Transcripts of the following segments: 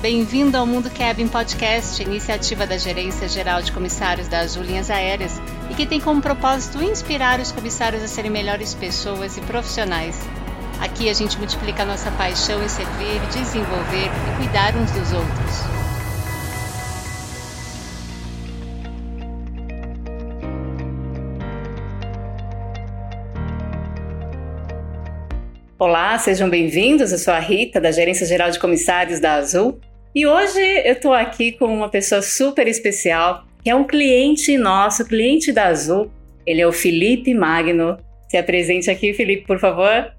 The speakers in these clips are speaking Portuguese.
bem-vindo ao Mundo Cabin Podcast, iniciativa da Gerência Geral de Comissários das Linhas Aéreas e que tem como propósito inspirar os comissários a serem melhores pessoas e profissionais. Aqui a gente multiplica a nossa paixão em servir, desenvolver e cuidar uns dos outros. Olá, sejam bem-vindos. Eu sou a Rita, da Gerência Geral de Comissários da Azul. E hoje eu estou aqui com uma pessoa super especial, que é um cliente nosso, cliente da Azul. Ele é o Felipe Magno. Se apresente aqui, Felipe, por favor.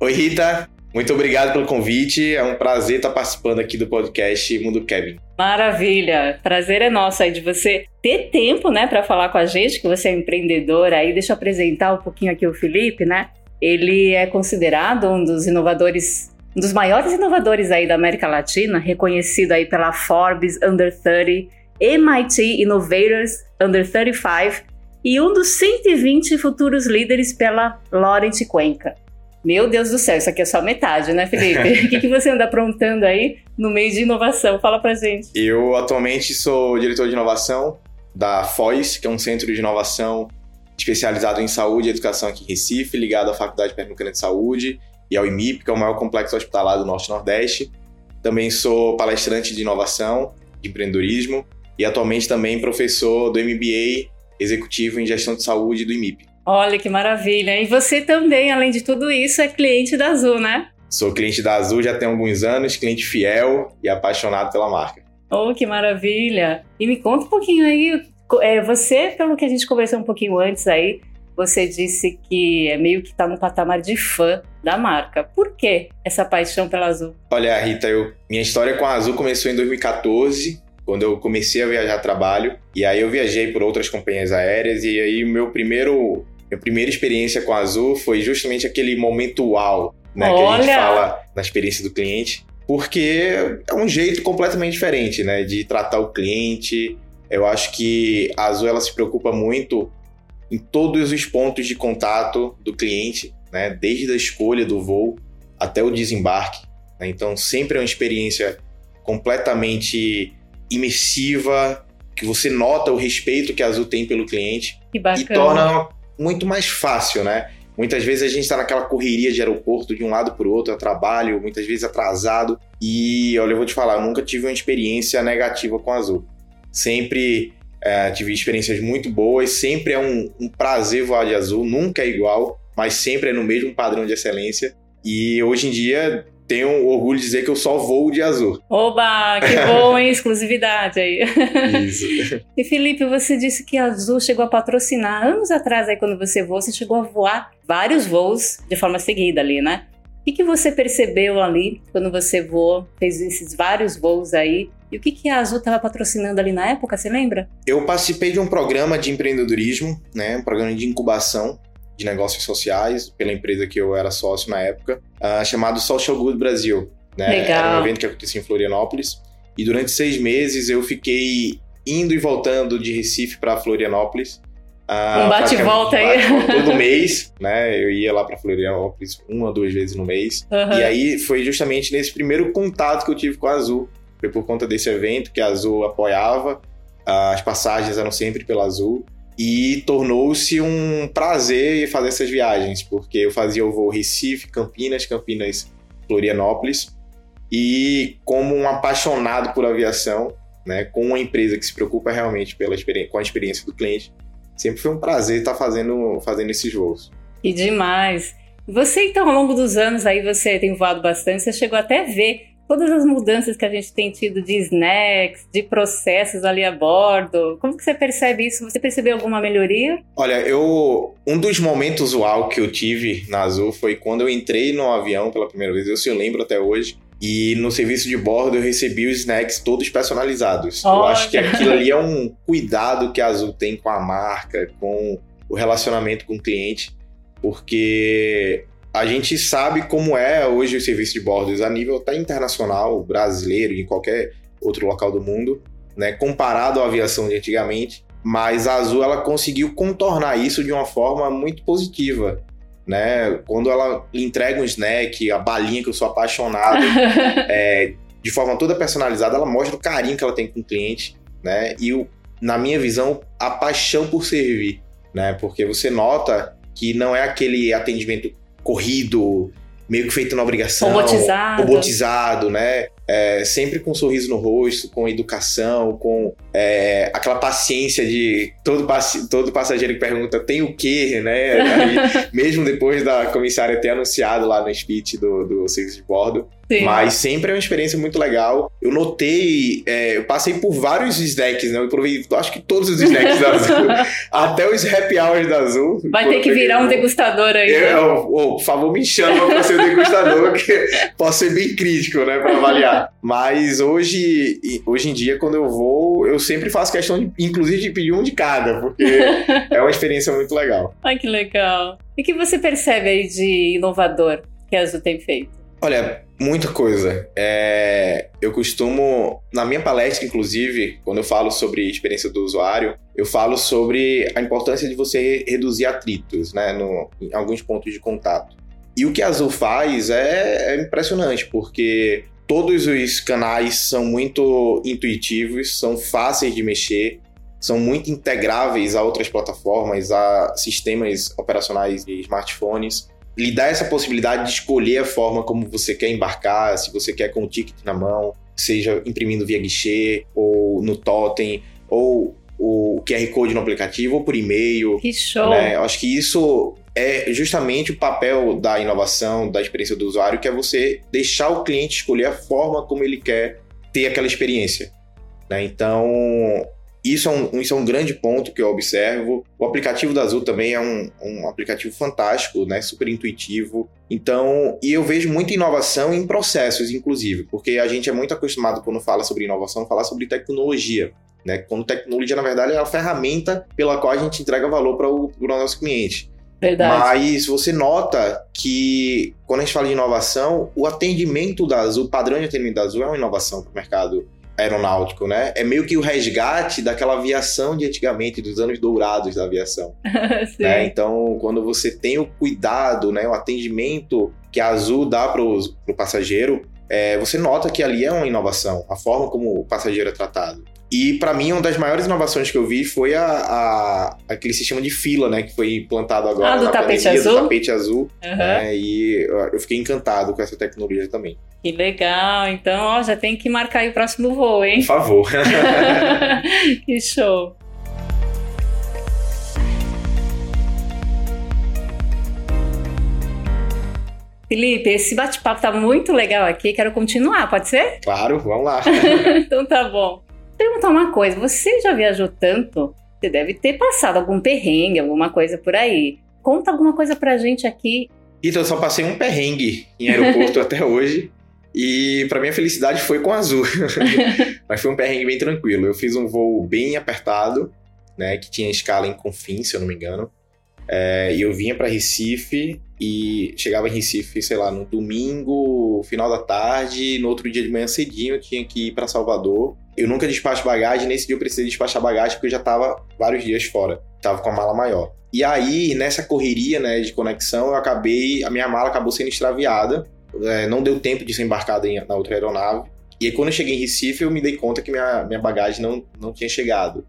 Oi, Rita. Muito obrigado pelo convite. É um prazer estar participando aqui do podcast Mundo Kevin. Maravilha. Prazer é nosso aí de você ter tempo, né, para falar com a gente, que você é empreendedor aí. Deixa eu apresentar um pouquinho aqui o Felipe, né? Ele é considerado um dos inovadores, um dos maiores inovadores aí da América Latina, reconhecido aí pela Forbes Under 30, MIT Innovators Under 35 e um dos 120 futuros líderes pela Laurent Cuenca. Meu Deus do céu, isso aqui é só metade, né, Felipe? o que, que você anda aprontando aí no meio de inovação? Fala pra gente. Eu atualmente sou diretor de inovação da FOIS, que é um centro de inovação especializado em saúde e educação aqui em Recife, ligado à Faculdade Pernambucana de Saúde e ao IMIP, que é o maior complexo hospitalar do Norte-Nordeste. Também sou palestrante de inovação, de empreendedorismo e atualmente também professor do MBA Executivo em Gestão de Saúde do IMIP. Olha que maravilha! E você também, além de tudo isso, é cliente da Azul, né? Sou cliente da Azul já tem alguns anos, cliente fiel e apaixonado pela marca. Oh, que maravilha! E me conta um pouquinho aí é, você, pelo que a gente conversou um pouquinho antes aí, você disse que é meio que está no patamar de fã da marca. Por que essa paixão pela Azul? Olha, Rita, eu, minha história com a Azul começou em 2014, quando eu comecei a viajar a trabalho. E aí eu viajei por outras companhias aéreas e aí meu primeiro, minha primeira experiência com a Azul foi justamente aquele momento uau, né, que a gente fala na experiência do cliente, porque é um jeito completamente diferente, né, de tratar o cliente, eu acho que a Azul ela se preocupa muito em todos os pontos de contato do cliente, né? desde a escolha do voo até o desembarque. Né? Então, sempre é uma experiência completamente imersiva, que você nota o respeito que a Azul tem pelo cliente e torna muito mais fácil, né? Muitas vezes a gente está naquela correria de aeroporto de um lado para o outro, a trabalho, muitas vezes atrasado. E olha, eu vou te falar, eu nunca tive uma experiência negativa com a Azul. Sempre é, tive experiências muito boas, sempre é um, um prazer voar de azul, nunca é igual, mas sempre é no mesmo padrão de excelência. E hoje em dia tenho orgulho de dizer que eu só voo de azul. Oba, que bom, hein? Exclusividade aí. Isso. e Felipe, você disse que a Azul chegou a patrocinar anos atrás aí quando você voou, você chegou a voar vários voos de forma seguida ali, né? O que, que você percebeu ali quando você voou, fez esses vários voos aí? E o que, que a Azul estava patrocinando ali na época, você lembra? Eu participei de um programa de empreendedorismo, né, um programa de incubação de negócios sociais pela empresa que eu era sócio na época, uh, chamado Social Good Brasil. Né? Legal. Era um evento que acontecia em Florianópolis. E durante seis meses eu fiquei indo e voltando de Recife para Florianópolis. Uh, um bate-volta aí. Bate todo mês, né? Eu ia lá para Florianópolis uma ou duas vezes no mês. Uhum. E aí foi justamente nesse primeiro contato que eu tive com a Azul foi por conta desse evento que a Azul apoiava, as passagens eram sempre pela Azul, e tornou-se um prazer fazer essas viagens, porque eu fazia o voo Recife, Campinas, Campinas, Florianópolis, e como um apaixonado por aviação, né, com uma empresa que se preocupa realmente pela com a experiência do cliente, sempre foi um prazer estar fazendo, fazendo esses voos. E demais! Você, então, ao longo dos anos aí, você tem voado bastante, você chegou até a ver todas as mudanças que a gente tem tido de snacks, de processos ali a bordo. Como que você percebe isso? Você percebeu alguma melhoria? Olha, eu um dos momentos uau que eu tive na Azul foi quando eu entrei no avião pela primeira vez, eu se lembro até hoje. E no serviço de bordo eu recebi os snacks todos personalizados. Eu acho que aquilo ali é um cuidado que a Azul tem com a marca, com o relacionamento com o cliente, porque a gente sabe como é hoje o serviço de bordos a nível até internacional, brasileiro e em qualquer outro local do mundo, né, comparado à aviação de antigamente, mas a Azul ela conseguiu contornar isso de uma forma muito positiva, né? Quando ela entrega um snack, a balinha que eu sou apaixonado, é, de forma toda personalizada, ela mostra o carinho que ela tem com o cliente, né? E, o, na minha visão, a paixão por servir, né? Porque você nota que não é aquele atendimento corrido, meio que feito na obrigação. Robotizado. Robotizado, né? É, sempre com um sorriso no rosto, com educação, com é, aquela paciência de todo, todo passageiro que pergunta tem o quê, né? Aí, mesmo depois da comissária ter anunciado lá no speech do, do serviço de bordo, Sim. Mas sempre é uma experiência muito legal. Eu notei, é, eu passei por vários snacks, né? Eu provei, acho que todos os snacks da Azul, até os happy hours da Azul. Vai ter que virar um degustador aí. Eu, né? eu, por favor, me chama para ser degustador, que posso ser bem crítico, né, para avaliar. Mas hoje, hoje em dia, quando eu vou, eu sempre faço questão, de, inclusive, de pedir um de cada, porque é uma experiência muito legal. Ai, que legal. E o que você percebe aí de inovador que a Azul tem feito? Olha, muita coisa. É, eu costumo, na minha palestra, inclusive, quando eu falo sobre experiência do usuário, eu falo sobre a importância de você reduzir atritos, né, no, em alguns pontos de contato. E o que a Azul faz é, é impressionante, porque todos os canais são muito intuitivos, são fáceis de mexer, são muito integráveis a outras plataformas, a sistemas operacionais de smartphones lhe dá essa possibilidade de escolher a forma como você quer embarcar, se você quer com o ticket na mão, seja imprimindo via guichê, ou no totem, ou o QR Code no aplicativo, ou por e-mail. Que show! Né? Acho que isso é justamente o papel da inovação, da experiência do usuário, que é você deixar o cliente escolher a forma como ele quer ter aquela experiência. Né? Então, isso é, um, isso é um grande ponto que eu observo. O aplicativo da Azul também é um, um aplicativo fantástico, né? super intuitivo. Então, e eu vejo muita inovação em processos, inclusive, porque a gente é muito acostumado, quando fala sobre inovação, falar sobre tecnologia. Né? Quando tecnologia, na verdade, é a ferramenta pela qual a gente entrega valor para o nosso cliente. Verdade. Mas você nota que, quando a gente fala de inovação, o atendimento da Azul, o padrão de atendimento da Azul é uma inovação para o mercado aeronáutico, né? É meio que o resgate daquela aviação de antigamente, dos anos dourados da aviação. né? Então, quando você tem o cuidado, né, o atendimento que a Azul dá para o passageiro, é, você nota que ali é uma inovação, a forma como o passageiro é tratado. E para mim, uma das maiores inovações que eu vi foi a, a, aquele sistema de fila, né? Que foi implantado agora ah, do na tapete pandemia, azul? do tapete azul. Uhum. Né, e eu fiquei encantado com essa tecnologia também. Que legal. Então, ó, já tem que marcar aí o próximo voo, hein? Por favor. que show. Felipe, esse bate-papo tá muito legal aqui. Quero continuar, pode ser? Claro, vamos lá. então tá bom perguntar uma coisa: você já viajou tanto? Você deve ter passado algum perrengue, alguma coisa por aí. Conta alguma coisa pra gente aqui. Então, eu só passei um perrengue em aeroporto até hoje. E para minha felicidade foi com azul. Mas foi um perrengue bem tranquilo. Eu fiz um voo bem apertado, né? Que tinha escala em Confins, se eu não me engano. É, e eu vinha para Recife e chegava em Recife, sei lá, no domingo, final da tarde, no outro dia de manhã cedinho eu tinha que ir para Salvador. Eu nunca despacho bagagem, nesse dia eu precisei despachar bagagem porque eu já tava vários dias fora, tava com a mala maior. E aí, nessa correria, né, de conexão, eu acabei, a minha mala acabou sendo extraviada, é, não deu tempo de ser embarcada em, na outra aeronave. E aí, quando eu cheguei em Recife, eu me dei conta que minha, minha bagagem não, não tinha chegado.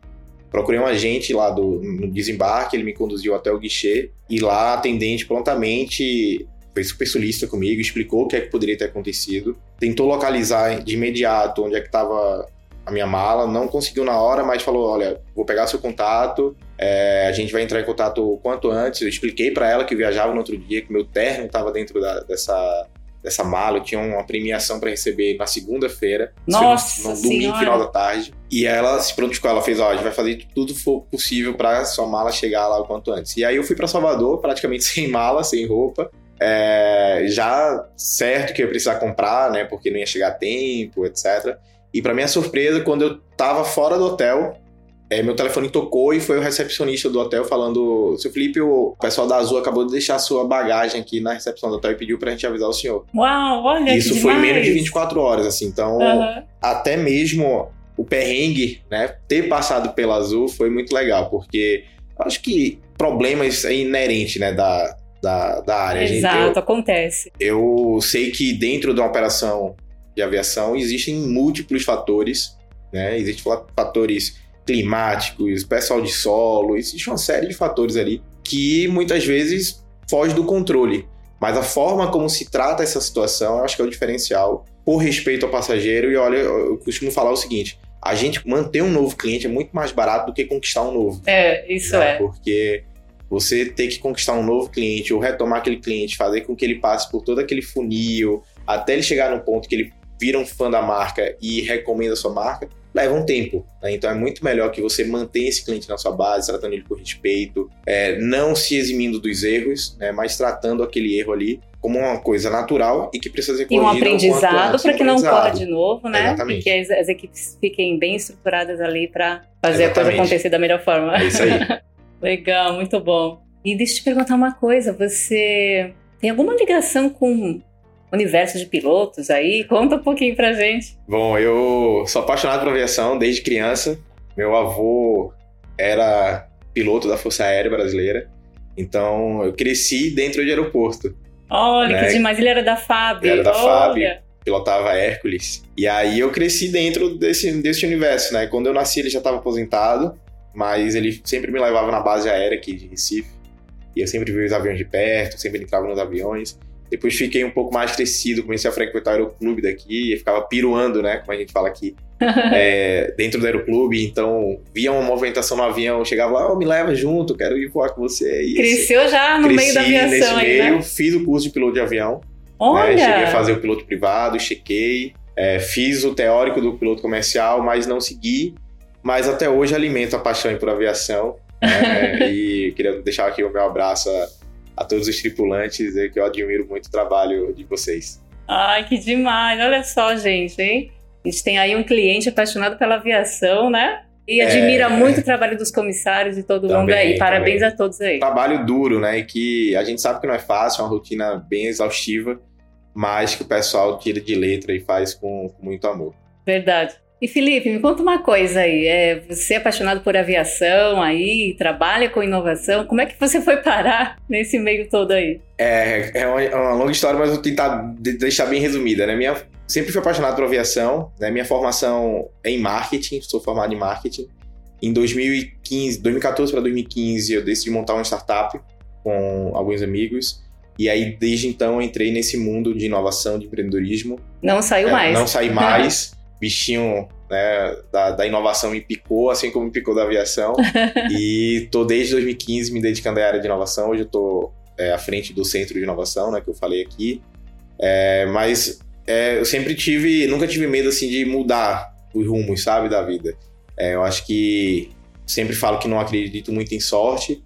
Procurei um agente lá do, no desembarque, ele me conduziu até o guichê e lá a atendente prontamente foi super solícita comigo, explicou o que é que poderia ter acontecido, tentou localizar de imediato onde é que estava a minha mala, não conseguiu na hora, mas falou, olha, vou pegar seu contato, é, a gente vai entrar em contato o quanto antes. Eu expliquei para ela que viajava no outro dia, que meu terno estava dentro da, dessa dessa mala. Eu tinha uma premiação para receber na segunda-feira. Nossa! No, domingo, final da tarde. E ela se prontificou, ela fez: Ó, a gente vai fazer tudo for possível para sua mala chegar lá o quanto antes. E aí eu fui para Salvador, praticamente sem mala, sem roupa. É, já certo que eu ia precisar comprar, né? Porque não ia chegar a tempo, etc. E para minha surpresa, quando eu tava fora do hotel, é, meu telefone tocou e foi o recepcionista do hotel falando: Seu Felipe, o pessoal da Azul acabou de deixar sua bagagem aqui na recepção do hotel e pediu pra gente avisar o senhor. Uau, olha Isso foi demais. menos de 24 horas, assim. Então, uhum. até mesmo o perrengue, né, ter passado pela Azul foi muito legal, porque acho que problemas é inerente, né, da, da, da área. Exato, gente, eu, acontece. Eu sei que dentro de uma operação de aviação, existem múltiplos fatores, né? Existem fatores climáticos, pessoal de solo, existe uma série de fatores ali que muitas vezes foge do controle. Mas a forma como se trata essa situação, eu acho que é o diferencial por respeito ao passageiro. E olha, eu costumo falar o seguinte: a gente manter um novo cliente é muito mais barato do que conquistar um novo. É, isso né? é. Porque você ter que conquistar um novo cliente ou retomar aquele cliente, fazer com que ele passe por todo aquele funil, até ele chegar no ponto que ele vira um fã da marca e recomenda a sua marca, leva um tempo. Né? Então é muito melhor que você mantenha esse cliente na sua base, tratando ele com respeito, é, não se eximindo dos erros, né? mas tratando aquele erro ali como uma coisa natural e que precisa ser corrigida. E um aprendizado para que não corra de novo, né? Exatamente. E que as, as, equipes fiquem bem estruturadas ali para fazer Exatamente. a coisa acontecer da melhor forma. É isso aí. Legal, muito bom. E deixa eu te perguntar uma coisa, você tem alguma ligação com universo de pilotos aí? Conta um pouquinho pra gente. Bom, eu sou apaixonado por aviação desde criança. Meu avô era piloto da Força Aérea Brasileira, então eu cresci dentro de aeroporto. Olha, né? que demais. Ele era da FAB. Ele era da Olha. FAB, pilotava Hércules. E aí eu cresci dentro desse, desse universo, né? Quando eu nasci ele já estava aposentado, mas ele sempre me levava na base aérea aqui de Recife. E eu sempre vi os aviões de perto, sempre entrava nos aviões. Depois fiquei um pouco mais crescido, comecei a frequentar o aeroclube daqui e ficava piruando, né? Como a gente fala aqui, é, dentro do aeroclube. Então, via uma movimentação no avião, chegava lá, oh, me leva junto, quero ir voar com você. E Cresceu já no meio da aviação nesse aí, meio, né? Fiz o curso de piloto de avião. Né? Olha! Né? Cheguei a fazer o piloto privado, chequei. É, fiz o teórico do piloto comercial, mas não segui. Mas até hoje alimento a paixão por aviação. Né? e queria deixar aqui o meu abraço a a todos os tripulantes, é que eu admiro muito o trabalho de vocês. Ai, que demais! Olha só, gente, hein? A gente tem aí um cliente apaixonado pela aviação, né? E admira é, muito o trabalho dos comissários e todo também, mundo aí. Parabéns também. a todos aí. Trabalho duro, né? E que a gente sabe que não é fácil, é uma rotina bem exaustiva, mas que o pessoal tira de letra e faz com, com muito amor. Verdade. E Felipe, me conta uma coisa aí. É, você é apaixonado por aviação aí, trabalha com inovação. Como é que você foi parar nesse meio todo aí? É, é uma, é uma longa história, mas vou tentar deixar bem resumida. Né? Minha, sempre fui apaixonado por aviação. Né? Minha formação é em marketing, sou formado em marketing. Em 2015, 2014 para 2015, eu decidi montar uma startup com alguns amigos. E aí, desde então, entrei nesse mundo de inovação, de empreendedorismo. Não saiu é, mais. Não saí mais. bichinho né, da, da, inovação me picou, assim como me picou da aviação. e tô desde 2015 me dedicando à área de inovação. Hoje eu tô é, à frente do centro de inovação, né, que eu falei aqui. É, mas é, eu sempre tive, nunca tive medo assim de mudar os rumos, sabe, da vida. É, eu acho que sempre falo que não acredito muito em sorte.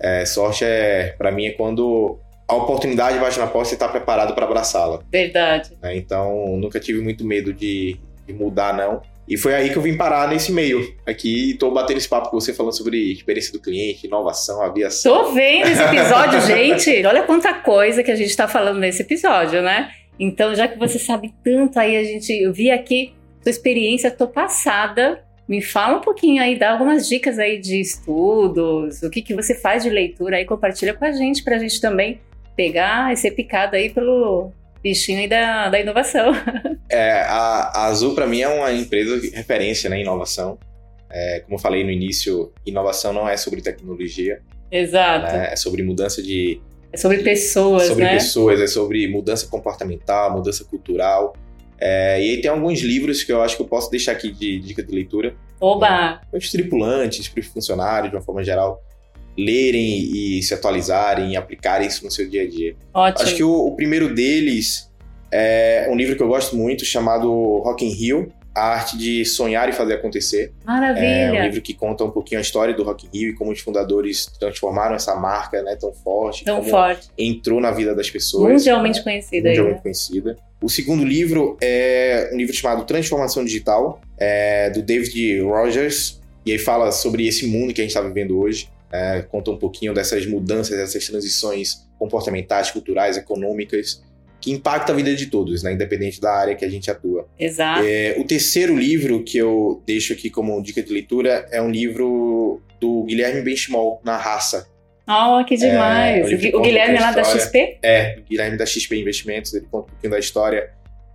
É, sorte é, para mim, é quando a oportunidade bate na porta e está preparado para abraçá-la. Verdade. É, então, nunca tive muito medo de, de mudar, não. E foi aí que eu vim parar nesse meio. Aqui estou batendo esse papo com você falando sobre experiência do cliente, inovação, aviação. Tô vendo esse episódio, gente. Olha quanta coisa que a gente está falando nesse episódio, né? Então, já que você sabe tanto aí, a gente eu vi aqui sua experiência, tô passada. Me fala um pouquinho aí, dá algumas dicas aí de estudos, o que, que você faz de leitura aí, compartilha com a gente, para a gente também pegar e ser picado aí pelo, bichinho aí da, da inovação. É, a, a Azul, para mim, é uma empresa de referência né, em inovação. É, como eu falei no início, inovação não é sobre tecnologia. Exato. Né, é sobre mudança de. É sobre pessoas, sobre né? Sobre pessoas, é sobre mudança comportamental, mudança cultural. É, e aí tem alguns livros que eu acho que eu posso deixar aqui de dica de leitura. Oba! Né, os tripulantes, para os funcionários, de uma forma geral lerem e se atualizarem e aplicarem isso no seu dia a dia. Ótimo. Acho que o, o primeiro deles é um livro que eu gosto muito chamado Rock in Rio, a arte de sonhar e fazer acontecer. Maravilha! É um livro que conta um pouquinho a história do Rock in Rio e como os fundadores transformaram essa marca né, tão forte. Tão forte. Entrou na vida das pessoas. Mundialmente né? conhecida. Mundialmente aí, conhecida. O segundo livro é um livro chamado Transformação Digital, é, do David Rogers. E aí fala sobre esse mundo que a gente está vivendo hoje é, conta um pouquinho dessas mudanças, dessas transições comportamentais, culturais, econômicas, que impactam a vida de todos, né, independente da área que a gente atua. Exato. É, o terceiro livro que eu deixo aqui como dica de leitura é um livro do Guilherme Benchimol, Na Raça. Oh, que demais! É, o Guilherme é lá da XP? É, o Guilherme da XP Investimentos, ele conta um pouquinho da história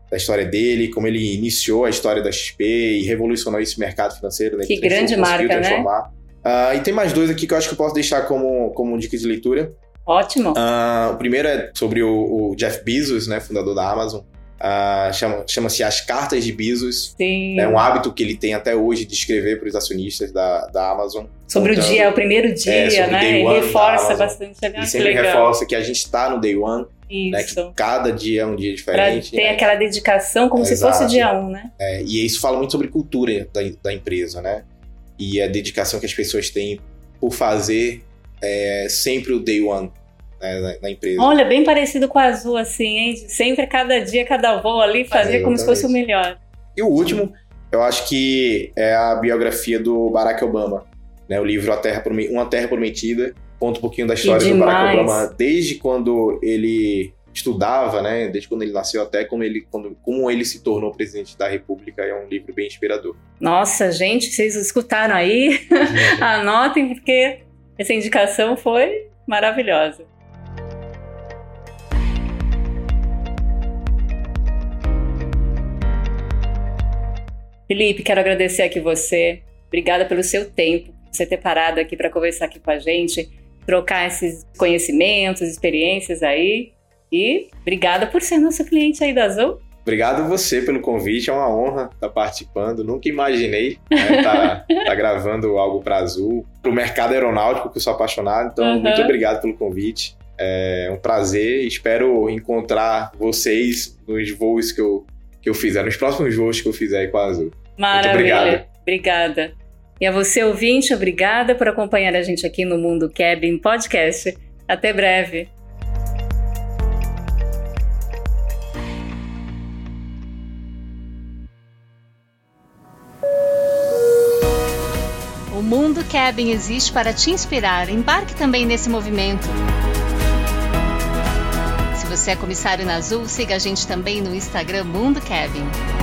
da história dele, como ele iniciou a história da XP e revolucionou esse mercado financeiro. Né? Que grande marca, né? Uh, e tem mais dois aqui que eu acho que eu posso deixar como, como dica de leitura. Ótimo. Uh, o primeiro é sobre o, o, Jeff Bezos, né, fundador da Amazon. Uh, chama, chama-se As Cartas de Bezos. Sim. É um hábito que ele tem até hoje de escrever para os acionistas da, da Amazon. Sobre então, o dia, o primeiro dia, é, né? E reforça bastante. E sempre legal. reforça que a gente está no day one. Né, que cada dia é um dia diferente. Pra ter né? aquela dedicação como Exato. se fosse o dia um, né? É, e isso fala muito sobre cultura da, da empresa, né? E a dedicação que as pessoas têm por fazer é, sempre o day one né, na, na, empresa. Olha, bem parecido com a Azul, assim, hein? Sempre cada dia, cada voo ali, fazer é, como se fosse o melhor. E o último, eu acho que é a biografia do Barack Obama, né? O livro a Terra Uma Terra Prometida, conta um pouquinho da história do Barack Obama, desde quando ele estudava, né? Desde quando ele nasceu até como ele, quando, como ele se tornou presidente da República. É um livro bem inspirador. Nossa, gente, vocês escutaram aí? Anotem, porque essa indicação foi maravilhosa. Felipe, quero agradecer aqui você. Obrigada pelo seu tempo, você ter parado aqui para conversar aqui com a gente, trocar esses conhecimentos, experiências aí. E obrigada por ser nosso cliente aí da Azul. Obrigado você pelo convite, é uma honra estar tá participando. Nunca imaginei estar né, tá, tá gravando algo para Azul, para o mercado aeronáutico, que eu sou apaixonado. Então, uhum. muito obrigado pelo convite. É um prazer. Espero encontrar vocês nos voos que eu, que eu fizer, nos próximos voos que eu fizer com a Azul. Maravilha. Muito obrigado. Obrigada. E a você, ouvinte, obrigada por acompanhar a gente aqui no Mundo Cabin Podcast. Até breve. O Mundo Cabin existe para te inspirar. Embarque também nesse movimento. Se você é comissário na Azul, siga a gente também no Instagram Mundo Cabin.